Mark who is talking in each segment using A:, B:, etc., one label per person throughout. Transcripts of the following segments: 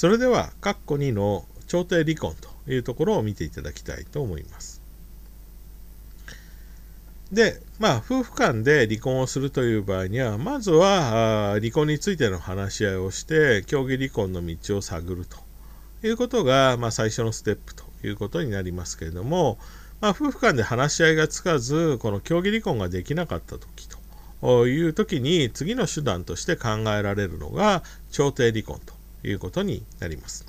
A: それでは、括弧2の調停離婚というところを見ていただきたいと思います。で、まあ、夫婦間で離婚をするという場合には、まずは離婚についての話し合いをして、協議離婚の道を探るということが、まあ、最初のステップということになりますけれども、まあ、夫婦間で話し合いがつかず、この協議離婚ができなかった時という時に、次の手段として考えられるのが、調停離婚ということになります。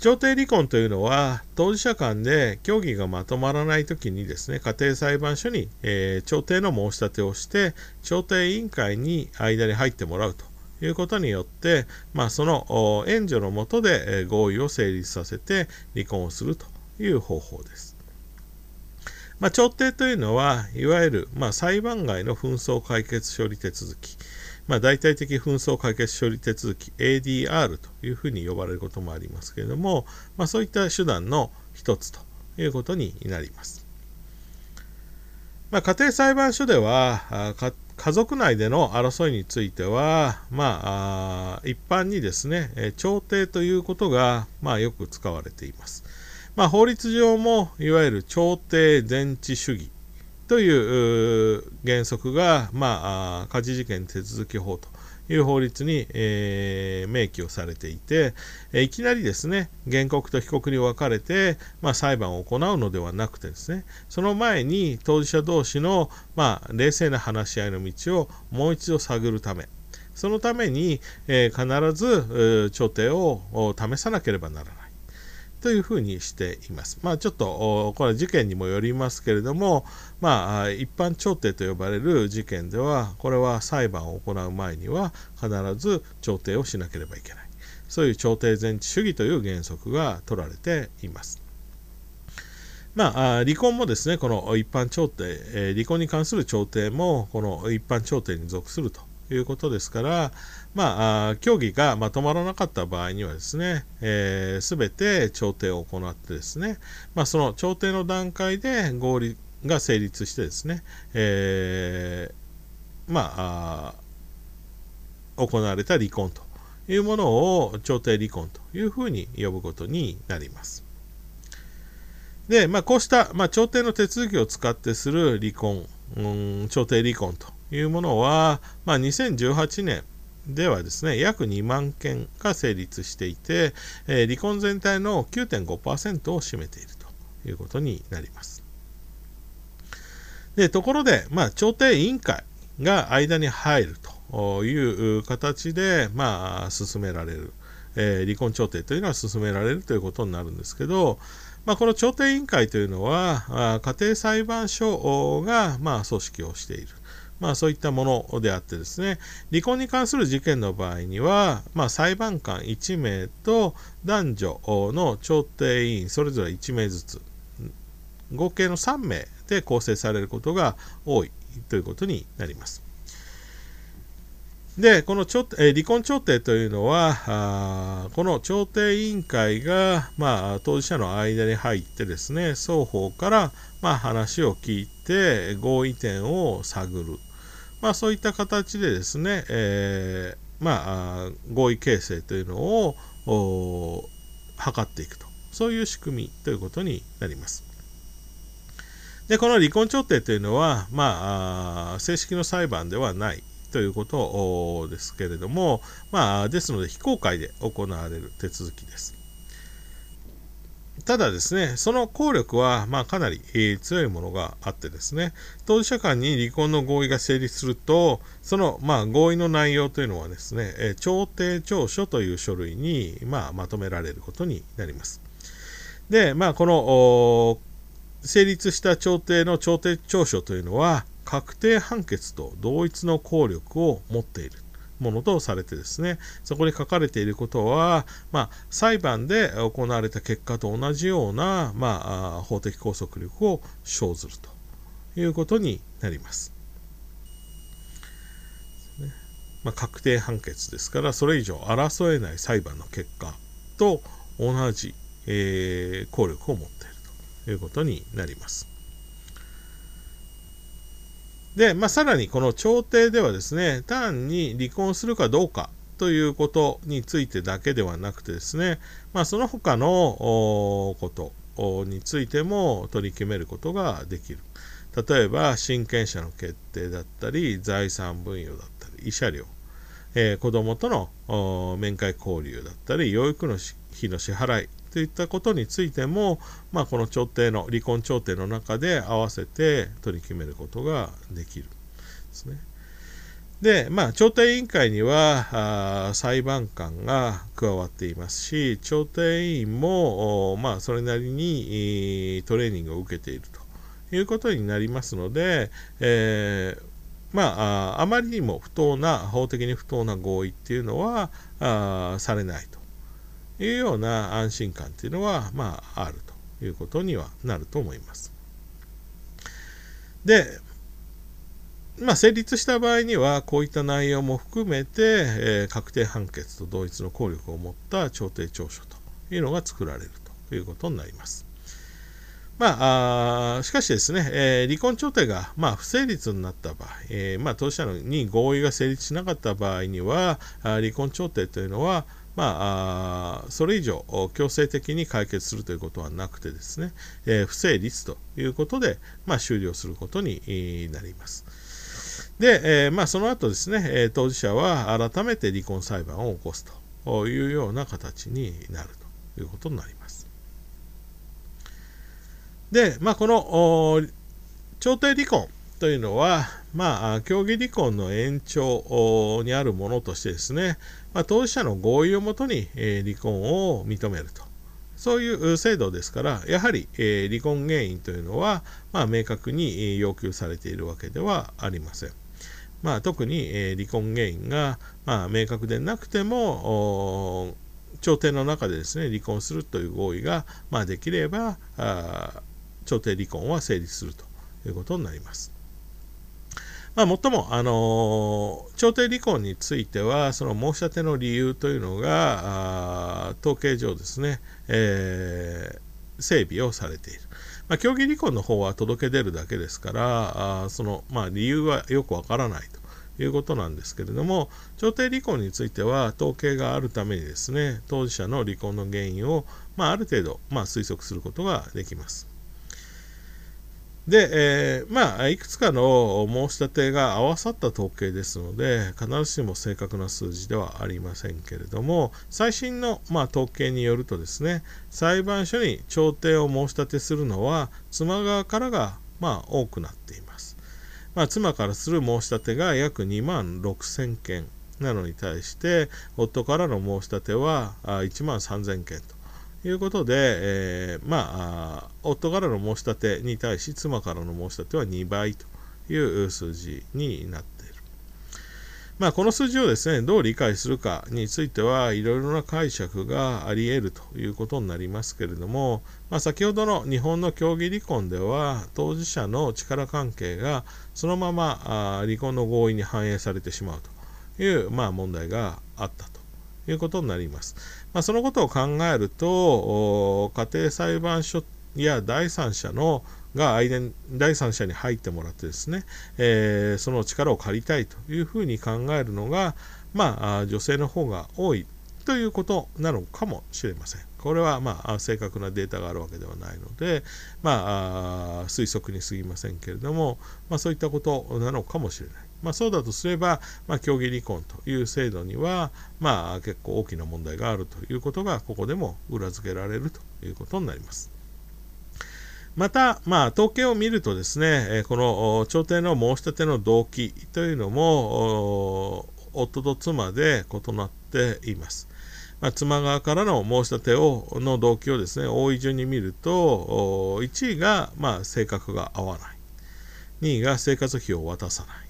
A: 調停離婚というのは、当事者間で協議がまとまらないときにですね、家庭裁判所に、えー、調停の申し立てをして、調停委員会に間に入ってもらうということによって、まあ、その援助のもとで合意を成立させて離婚をするという方法です。まあ、調停というのは、いわゆる、まあ、裁判外の紛争解決処理手続き、まあ、大体的紛争解決処理手続き ADR というふうに呼ばれることもありますけれども、まあ、そういった手段の一つということになります。まあ、家庭裁判所では家族内での争いについては、まあ、一般にですね、調停ということが、まあ、よく使われています。まあ、法律上もいわゆる調停全治主義という原則が、まあ、家事事件手続き法という法律に、えー、明記をされていて、えいきなりですね、原告と被告に分かれて、まあ、裁判を行うのではなくてですね、その前に当事者同士の、まあ、冷静な話し合いの道をもう一度探るため、そのために、えー、必ず調停を試さなければならない。というふうにしています。まあちょっとこれは事件にもよりますけれども、まあ一般調停と呼ばれる事件では、これは裁判を行う前には必ず調停をしなければいけない。そういう調停全治主義という原則が取られています。まあ、離婚もですね、この一般調停、離婚に関する調停も、この一般調停に属するということですから、まあ、協議がまとまらなかった場合にはですね、す、えー、べ、て調停を行ってですね、まあ、その調停の段階で合理が成立してですね、えー、まあ行われた離婚というものを調停離婚というふうに呼ぶことになります。で、まあ、こうした、まあ、調停の手続きを使ってする離婚、うん、調停離婚というものは、まあ、2018年ではですね、約2万件が成立していて、えー、離婚全体の9.5%を占めているということになります。でところで、まあ、調停委員会が間に入るという形で、まあ、進められる、えー、離婚調停というのは進められるということになるんですけど、まあ、この調停委員会というのは、家庭裁判所が、まあ、組織をしている。まあ、そういったものであってですね、離婚に関する事件の場合には、まあ、裁判官1名と男女の調停委員それぞれ1名ずつ、合計の3名で構成されることが多いということになります。で、この調え離婚調停というのは、この調停委員会が、まあ、当事者の間に入ってですね、双方から、まあ、話を聞いて合意点を探る。まあ、そういった形でですね、えー、まあ、合意形成というのを図っていくと。そういう仕組みということになります。で、この離婚調停というのは、まあ、正式の裁判ではないということですけれども、まあ、ですので非公開で行われる手続きです。ただですね、その効力は、まあ、かなり、えー、強いものがあってですね、当事者間に離婚の合意が成立すると、その、まあ、合意の内容というのはですね、えー、調停調書という書類に、まあ、まとめられることになります。で、まあ、この、成立した調停の調停調書というのは、確定判決と同一の効力を持っている。ものとされてですね、そこに書かれていることは、まあ、裁判で行われた結果と同じような、まあ、法的拘束力を生ずるということになります。まあ、確定判決ですから、それ以上争えない裁判の結果と同じ、えー、効力を持っているということになります。で、まあ、さらにこの調停ではですね、単に離婚するかどうかということについてだけではなくてですね、まあ、その他のことについても取り決めることができる。例えば親権者の決定だったり財産分与だったり慰謝料、えー、子どもとの面会交流だったり養育の費の支払いといったことについても、まあ、この調停の離婚調停の中で合わせて取り決めることができるですね。で、まあ、調停委員会には裁判官が加わっていますし、調停委員も、まあ、それなりにトレーニングを受けているということになりますので、えー、まあ、あまりにも不当な、法的に不当な合意っていうのはあされないというような安心感っていうのは、まあ、あるということにはなると思います。で、まあ、成立した場合にはこういった内容も含めて、えー、確定判決と同一の効力を持った調停調書というのが作られるということになります。まあ、あしかしですね、えー、離婚調停が、まあ、不成立になった場合、えー、まあ、当事者に合意が成立しなかった場合には、離婚調停というのは、まあ、それ以上強制的に解決するということはなくてですね、えー、不成立ということで、まあ、終了することになります。で、えー、まあ、その後ですね、え当事者は改めて離婚裁判を起こすというような形になるということになります。で、まあ、この調停離婚というのは、まあ、協議離婚の延長にあるものとしてですね、まあ、当事者の合意をもとに、え離婚を認めると。そういう制度ですから、やはり、え離婚原因というのは、まあ、明確に要求されているわけではありません。まあ、特に、え離婚原因が、まあ、明確でなくても調停の中でですね離婚するという合意が、まあ、できれば調停離婚は成立するということになります。まあ、もっとも、あの調停離婚については、その申し立ての理由というのが、統計上ですね、えー、整備をされている。まあ、協議離婚の方は届け出るだけですから、あその、まあ、理由はよくわからないということなんですけれども、調停離婚については統計があるためにですね、当事者の離婚の原因を、まあ、ある程度、まあ、推測することができます。で、えー、まあ、いくつかの申し立てが合わさった統計ですので、必ずしも正確な数字ではありませんけれども、最新の、まあ、統計によるとですね、裁判所に調停を申し立てするのは、妻側からが、まあ、多くなっています。まあ、妻からする申し立てが約2万6000件なのに対して、夫からの申し立ては1万3000件と。いうことで、えー、まあ、夫からの申し立てに対し妻からの申し立ては2倍という数字になっている。まあ、この数字をですね、どう理解するかについては、いろいろな解釈があり得るということになりますけれども、まあ、先ほどの日本の協議離婚では、当事者の力関係がそのまま離婚の合意に反映されてしまうという、まあ、問題があったいうことになります。まあ、そのことを考えると、家庭裁判所や第三者のが第三者に入ってもらってですね、えー、その力を借りたいというふうに考えるのが、まあ、女性の方が多いということなのかもしれません。これは、まあ、正確なデータがあるわけではないので、まあ、推測に過ぎませんけれども、まあ、そういったことなのかもしれない。まあ、そうだとすれば、まあ、協議離婚という制度には、まあ、結構大きな問題があるということが、ここでも裏付けられるということになります。また、まあ、統計を見るとですね、この調停の申し立ての動機というのも、夫と妻で異なっています。まあ、妻側からの申し立てをの動機をですね、多い順に見ると、1位が、まあ、性格が合わない。2位が生活費を渡さない。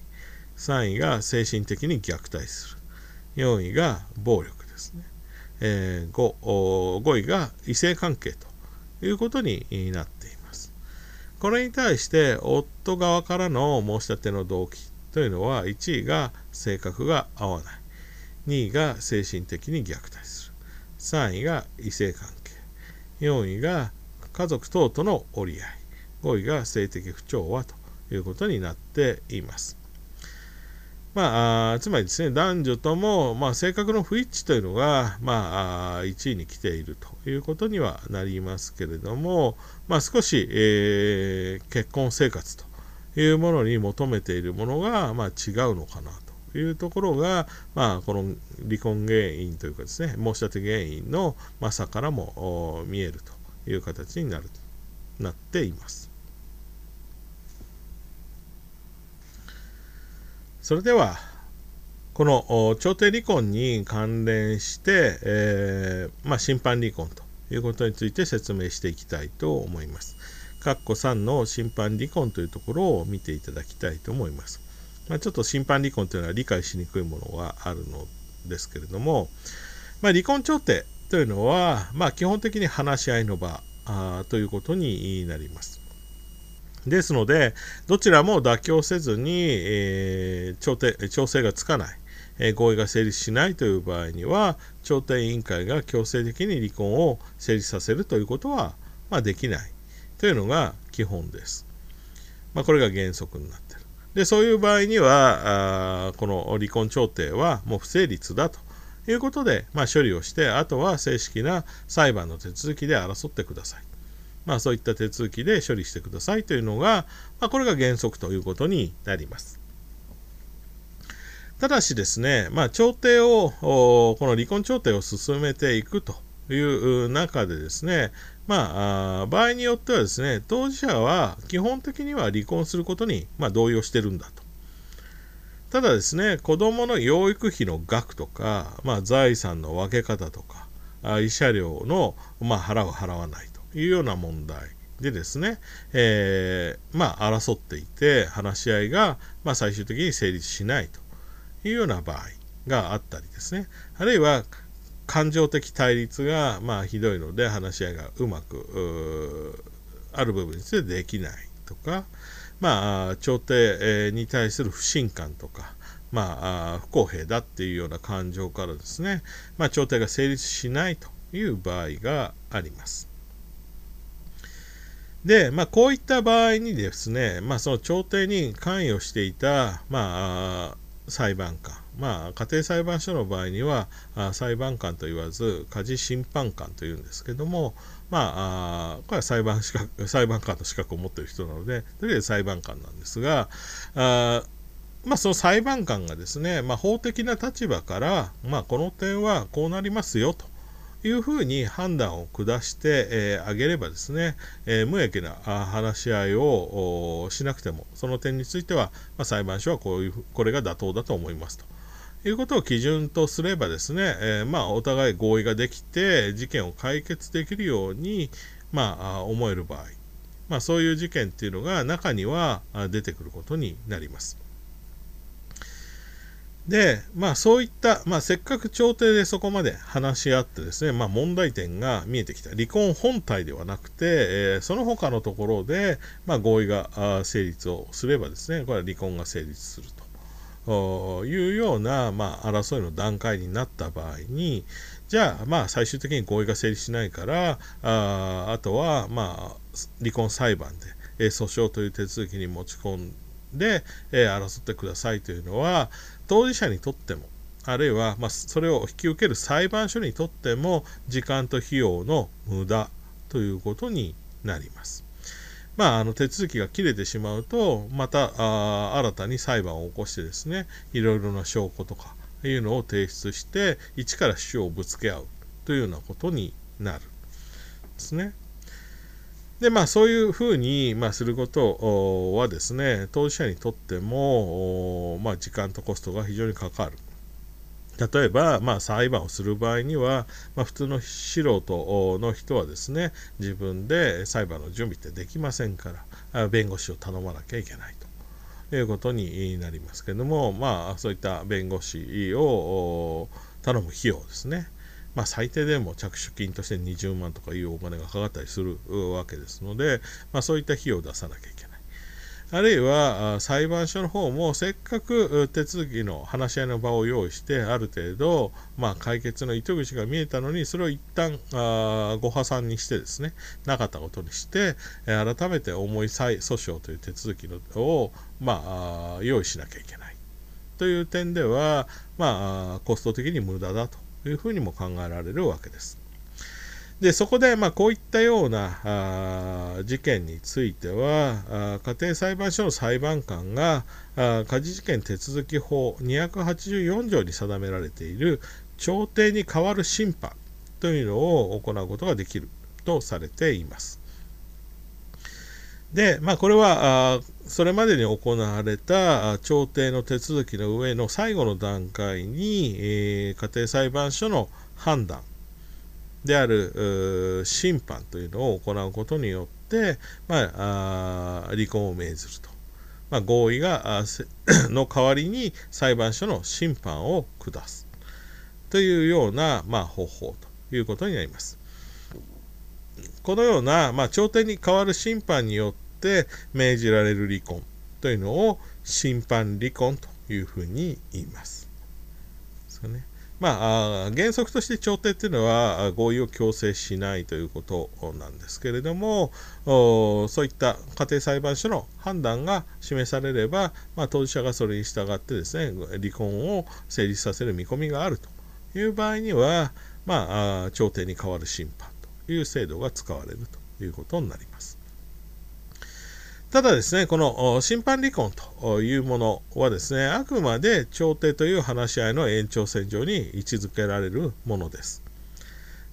A: 3位が精神的に虐待する。4位が暴力ですね。えー、5, 5位が異性関係ということになっています。これに対して夫側からの申し立ての動機というのは1位が性格が合わない。2位が精神的に虐待する。3位が異性関係。4位が家族等との折り合い。5位が性的不調和ということになっています。まあ、つまりですね、男女とも、まあ、性格の不一致というのが、まあ、1位に来ているということにはなりますけれども、まあ、少し、えー、結婚生活というものに求めているものが、まあ、違うのかなというところが、まあ、この離婚原因というかですね、申し立て原因の、まあ、差からも見えるという形になるなっています。それではこの調停離婚に関連して、えー、まあ、審判離婚ということについて説明していきたいと思います。括弧3の審判離婚というところを見ていただきたいと思います。まあ、ちょっと審判離婚というのは理解しにくいものがあるのですけれども、まあ、離婚調停というのは、ま、基本的に話し合いの場ということになります。ですので、どちらも妥協せずに、えー、調停調整がつかない、えー、合意が成立しないという場合には、調停委員会が強制的に離婚を成立させるということは、まあ、できないというのが基本です。まあ、これが原則になっている。で、そういう場合には、あこの離婚調停はもう不成立だということで、まあ、処理をして、あとは正式な裁判の手続きで争ってください。まあ、そういった手続きで処理してくださいというのが、まあ、これが原則ということになります。ただしですね、まあ、調停を、この離婚調停を進めていくという中でですね、まあ、場合によってはですね、当事者は基本的には離婚することに、まあ、同意をしてるんだと。ただですね、子供の養育費の額とか、まあ、財産の分け方とか、慰謝料の、まあ、払う払わないいうような問題でですね、えー、まあ、争っていて話し合いが、まあ、最終的に成立しないというような場合があったりですねあるいは感情的対立が、まあ、ひどいので話し合いがうまくある部分についてできないとか、まあ、調停に対する不信感とか、まあ、不公平だっていうような感情からですね、まあ、調停が成立しないという場合があります。で、まあ、こういった場合にですね、まあ、その調停に関与していた、まあ、裁判官、まあ、家庭裁判所の場合には裁判官と言わず家事審判官というんですけども、まあ、これは裁判資格裁判官の資格を持っている人なのでとりあえず裁判官なんですがあまあ、その裁判官がですね、まあ、法的な立場から、まあ、この点はこうなりますよと。いうふうに判断を下してあ、えー、げればですね、え、無益な話し合いをしなくてもその点については、ま、裁判所はこういうこれが妥当だと思いますと。いうことを基準とすればですね、え、まあ、お互い合意ができて事件を解決できるように、まあ、思える場合、まあ、そういう事件っていうのが中には出てくることになります。で、まあそういった、まあせっかく調停でそこまで話し合ってですね、まあ問題点が見えてきた。離婚本体ではなくて、えー、その他のところで、まあ合意が成立をすればですね、これは離婚が成立するというような、まあ争いの段階になった場合に、じゃあまあ最終的に合意が成立しないから、ああとはまあ離婚裁判で、えー、訴訟という手続きに持ち込んで、えー、争ってくださいというのは当事者にとってもあるいは、まあ、それを引き受ける裁判所にとっても時間と費用の無駄ということになります。まあ、あの手続きが切れてしまうとまたあ新たに裁判を起こしてですねいろいろな証拠とかいうのを提出して一から主張をぶつけ合うというようなことになるですね。でまあそういうふうに、まあ、することはですね当事者にとっても、まあ、時間とコストが非常にかかる。例えば、まあ、裁判をする場合には、まあ、普通の素人の人はですね自分で裁判の準備ってできませんから弁護士を頼まなきゃいけないということになりますけども、まあ、そういった弁護士を頼む費用ですねまあ、最低でも着手金として20万とかいうお金がかかったりするわけですので、まあ、そういった費用を出さなきゃいけない。あるいは裁判所の方もせっかく手続きの話し合いの場を用意してある程度、まあ、解決の糸口が見えたのにそれを一旦あご破産にしてですねなかったことにして改めて重い再訴訟という手続きを、まあ、用意しなきゃいけない。という点では、まあ、コスト的に無駄だとというふうにも考えられるわけです。でそこで、まあ、こういったようなあ事件については家庭裁判所の裁判官があ家事事件手続き法284条に定められている調停に代わる審判というのを行うことができるとされています。で、まあ、これはそれまでに行われた調停の手続きの上の最後の段階に、えー、家庭裁判所の判断である審判というのを行うことによって、まあ、あ離婚を命ずると、まあ、合意が の代わりに裁判所の審判を下すというような、まあ、方法ということになります。このような、まあ、調停に代わる審判によって命じられる離婚というのを審判離婚というふうに言います。ですね。まあ、原則として調停っていうのは合意を強制しないということなんですけれどもそういった家庭裁判所の判断が示されれば、まあ、当事者がそれに従ってですね離婚を成立させる見込みがあるという場合には、まあ、調停に代わる審判という制度が使われるということになります。ただですね、この審判離婚というものはですね、あくまで調停という話し合いの延長線上に位置づけられるものです。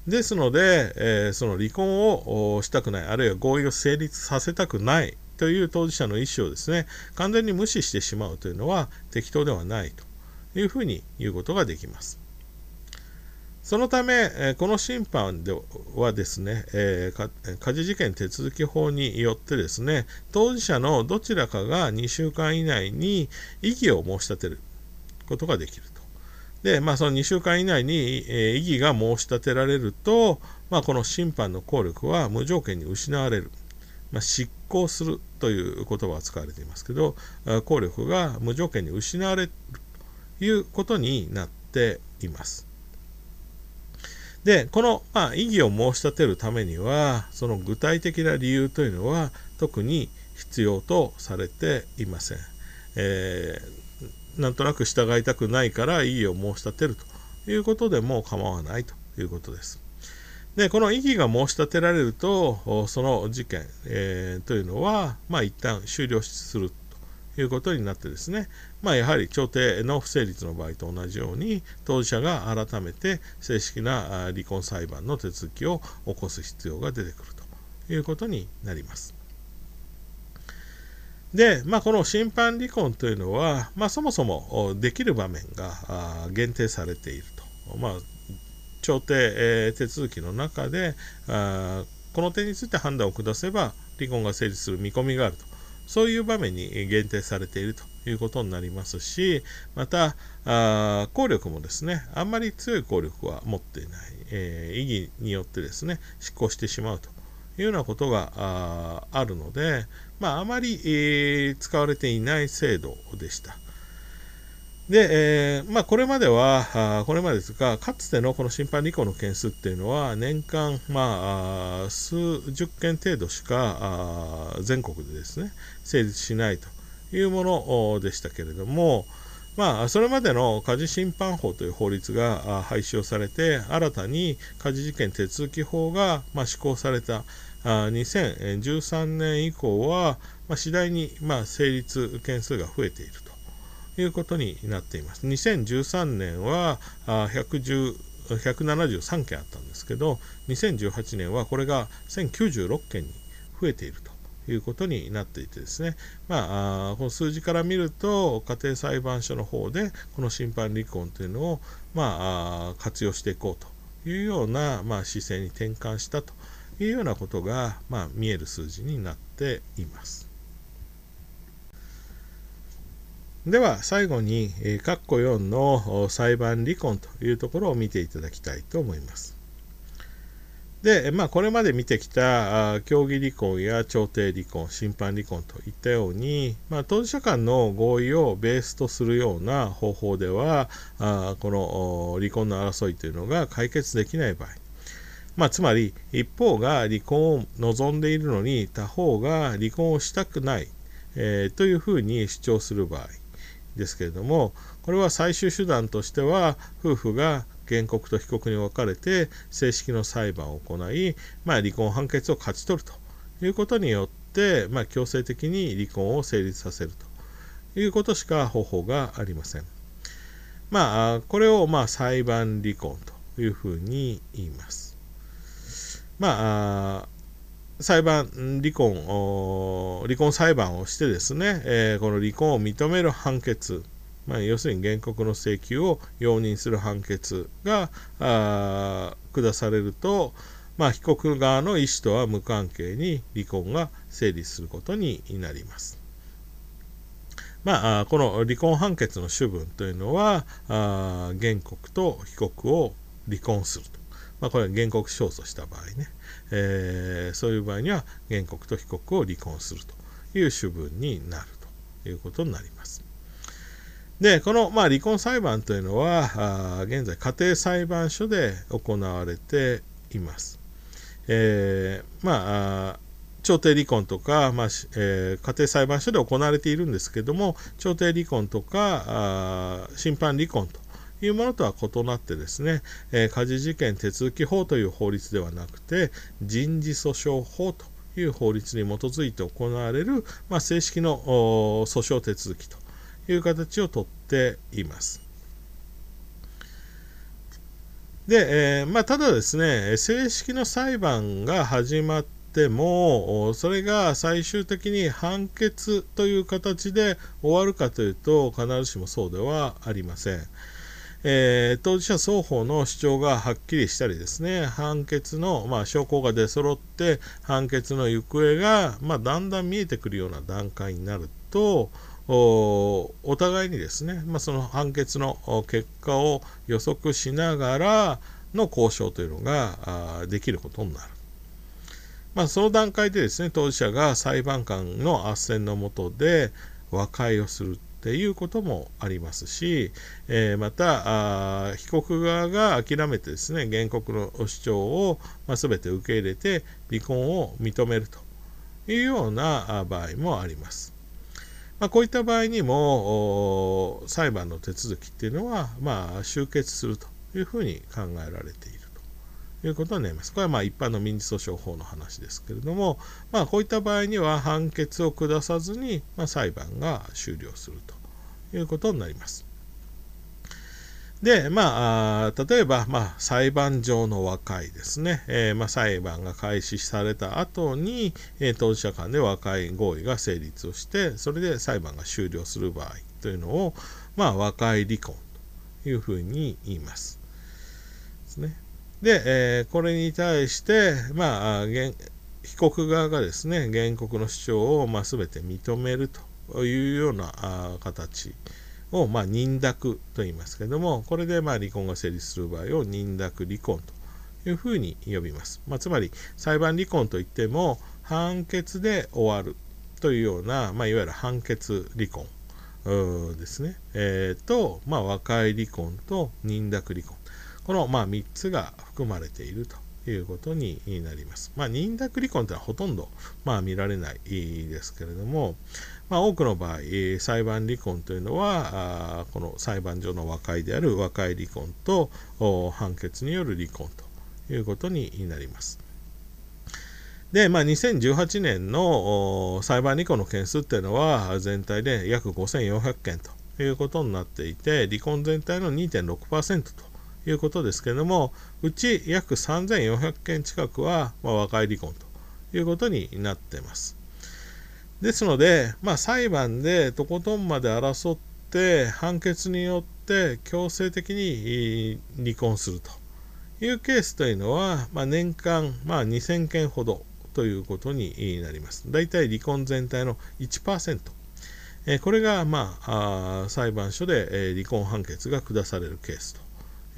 A: ですので、え、その離婚をしたくない、あるいは合意を成立させたくないという当事者の意思をですね、完全に無視してしまうというのは適当ではないというふうに言うことができます。そのため、この審判ではですね、え家事事件手続き法によってですね、当事者のどちらかが2週間以内に異議を申し立てることができると。で、まあ、その2週間以内に、異議が申し立てられると、まあ、この審判の効力は無条件に失われる。まあ、執行するという言葉が使われていますけど、効力が無条件に失われるということになっています。で、この、まあ、異議を申し立てるためには、その具体的な理由というのは特に必要とされていません。えー、なんとなく従いたくないから異議を申し立てるということでも構わないということです。で、この異議が申し立てられると、その事件、えー、というのは、まあ、一旦終了するいうことになってですね、まあ、やはり調停の不成立の場合と同じように当事者が改めて正式な離婚裁判の手続きを起こす必要が出てくるということになります。で、まあ、この審判離婚というのは、まあ、そもそもできる場面が限定されていると。まあ、調停、え、手続きの中であこの点について判断を下せば離婚が成立する見込みがあるとそういう場面に限定されているということになりますし、また、あ効力もですね、あんまり強い効力は持っていない、えー、意義によってですね、執行してしまうというようなことがあるので、まあ、あまり、えー、使われていない制度でした。で、えー、まあ、これまでは、あこれまでですが、かつてのこの審判離婚の件数っていうのは、年間、まあ、数十件程度しかあ全国でですね、成立しないというものでしたけれども、まあ、それまでの家事審判法という法律が廃止をされて、新たに家事事件手続き法が、まあ、施行されたあ2013年以降は、まあ、次第に、まあ、成立件数が増えていると。いうことになっています。2013年は110 173件あったんですけど、2018年はこれが1096件に増えているということになっていてですね、まあ、この数字から見ると、家庭裁判所の方でこの審判離婚というのを、まあ、活用していこうというような、まあ、姿勢に転換したというようなことが、まあ、見える数字になっています。では最後に、えー、括弧4の裁判離婚というところを見ていただきたいと思います。で、まあ、これまで見てきた協議離婚や調停離婚、審判離婚といったように、まあ、当事者間の合意をベースとするような方法では、あこの離婚の争いというのが解決できない場合、まあ、つまり一方が離婚を望んでいるのに他方が離婚をしたくない、えー、というふうに主張する場合、ですけれどもこれは最終手段としては夫婦が原告と被告に分かれて正式の裁判を行い、まあ、離婚判決を勝ち取るということによって、まあ、強制的に離婚を成立させるということしか方法がありません。まあ、これをまあ裁判離婚というふうに言います。まあ、裁判、離婚、離婚裁判をしてですね、えー、この離婚を認める判決、まあ、要するに原告の請求を容認する判決が下されると、まあ、被告側の意思とは無関係に離婚が成立することになります。まあ、この離婚判決の主文というのは原告と被告を離婚すると。まあ、これは原告勝訴した場合ね、えー、そういう場合には原告と被告を離婚するという主文になるということになります。で、この、まあ、離婚裁判というのは、現在家庭裁判所で行われています。えー、まあ、調停離婚とか、まあえー、家庭裁判所で行われているんですけども、調停離婚とか、審判離婚というものとは異なってですね、えー、家事事件手続法という法律ではなくて、人事訴訟法という法律に基づいて行われる、まあ、正式の訴訟手続きという形をとっています。で、えー、まあ、ただですね、正式の裁判が始まっても、それが最終的に判決という形で終わるかというと、必ずしもそうではありません。えー、当事者双方の主張がはっきりしたりですね、判決の、まあ、証拠が出揃って、判決の行方が、まあ、だんだん見えてくるような段階になると、お互いにですね、まあ、その判決の結果を予測しながらの交渉というのができることになる。まあ、その段階でですね、当事者が裁判官の斡旋のもとで和解をするとっていうこともありますし、えー、また被告側が諦めてですね原告の主張を、まあ、全て受け入れて離婚を認めるというような場合もあります。まあ、こういった場合にも裁判の手続きっていうのは、まあ、終結するというふうに考えられているということになります。これはまあ一般の民事訴訟法の話ですけれども、まあ、こういった場合には判決を下さずに、まあ、裁判が終了するということになります。で、まあ、例えば、まあ、裁判上の和解ですね、えー、まあ、裁判が開始された後に、えー、当事者間で和解合意が成立をして、それで裁判が終了する場合というのを、まあ、和解離婚というふうに言います。ですね。で、えー、これに対して、まあ、被告側がですね、原告の主張を、まあ、全て認めるというようなあ形。を、まあ、認諾と言いますけれども、これでまあ離婚が成立する場合を認諾離婚というふうに呼びます。まあ、つまり、裁判離婚といっても、判決で終わるというような、まあ、いわゆる判決離婚ですね。えー、と、まあ、和解離婚と認諾離婚。この、まあ、3つが含まれているということになります。まあ、認諾離婚というのはほとんど、まあ、見られないですけれども、まあ、多くの場合、裁判離婚というのは、この裁判上の和解である和解離婚と判決による離婚ということになります。で、まあ、2018年の裁判離婚の件数っていうのは全体で約5400件ということになっていて、離婚全体の2.6%ということですけれども、うち約3400件近くは、まあ、和解離婚ということになっています。ですので、まあ、裁判でとことんまで争って判決によって強制的に離婚するというケースというのは、まあ、年間、まあ、2000件ほどということになります。大体離婚全体の1%。えこれが、まあ、あ裁判所で、え離婚判決が下されるケースと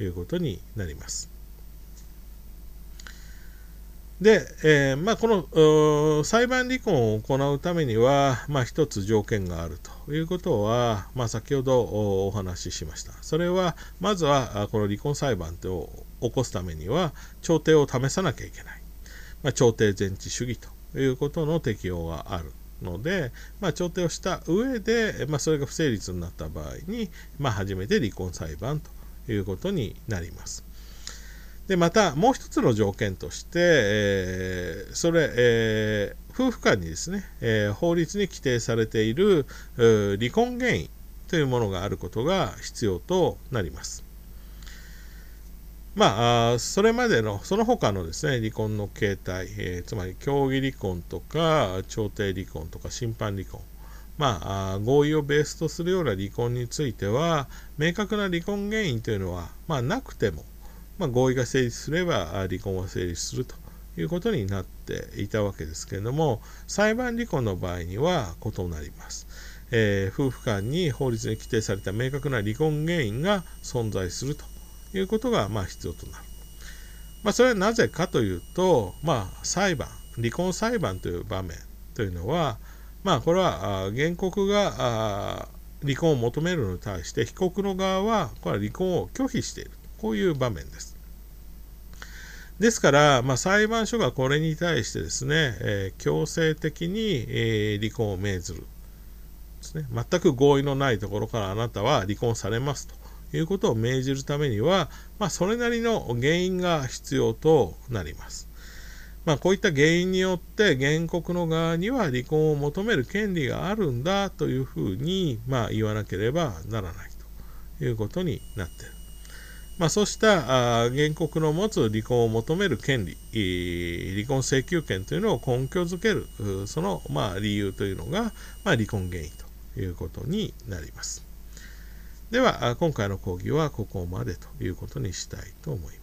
A: いうことになります。で、えー、まあ、この裁判離婚を行うためには、まあ、一つ条件があるということは、まあ、先ほどお話ししました。それは、まずはこの離婚裁判を起こすためには、調停を試さなきゃいけない。まあ、調停全治主義ということの適用があるので、まあ、調停をした上で、まあ、それが不成立になった場合に、まあ、初めて離婚裁判ということになります。でまたもう一つの条件として、えー、それ、えー、夫婦間にですね、えー、法律に規定されている離婚原因というものがあることが必要となります。まあ、それまでの、その他のですね、離婚の形態、えー、つまり協議離婚とか、調停離婚とか、審判離婚、まあ、合意をベースとするような離婚については、明確な離婚原因というのは、まあ、なくても、まあ、合意が成立すれば離婚は成立するということになっていたわけですけれども、裁判離婚の場合には異なります。えー、夫婦間に法律に規定された明確な離婚原因が存在するということが、まあ、必要となる。まあ、それはなぜかというと、まあ、裁判、離婚裁判という場面というのは、まあ、これは原告が離婚を求めるのに対して被告の側はこれは離婚を拒否しているこういう場面です。ですから、まあ、裁判所がこれに対してですね、えー、強制的に、えー、離婚を命ずるですね。全く合意のないところからあなたは離婚されますということを命じるためには、まあ、それなりの原因が必要となります。まあ、こういった原因によって原告の側には離婚を求める権利があるんだというふうに、まあ、言わなければならないということになっている。まあ、そうしたあ原告の持つ離婚を求める権利、離婚請求権というのを根拠づける、その、まあ、理由というのが、まあ、離婚原因ということになります。では、今回の講義はここまでということにしたいと思います。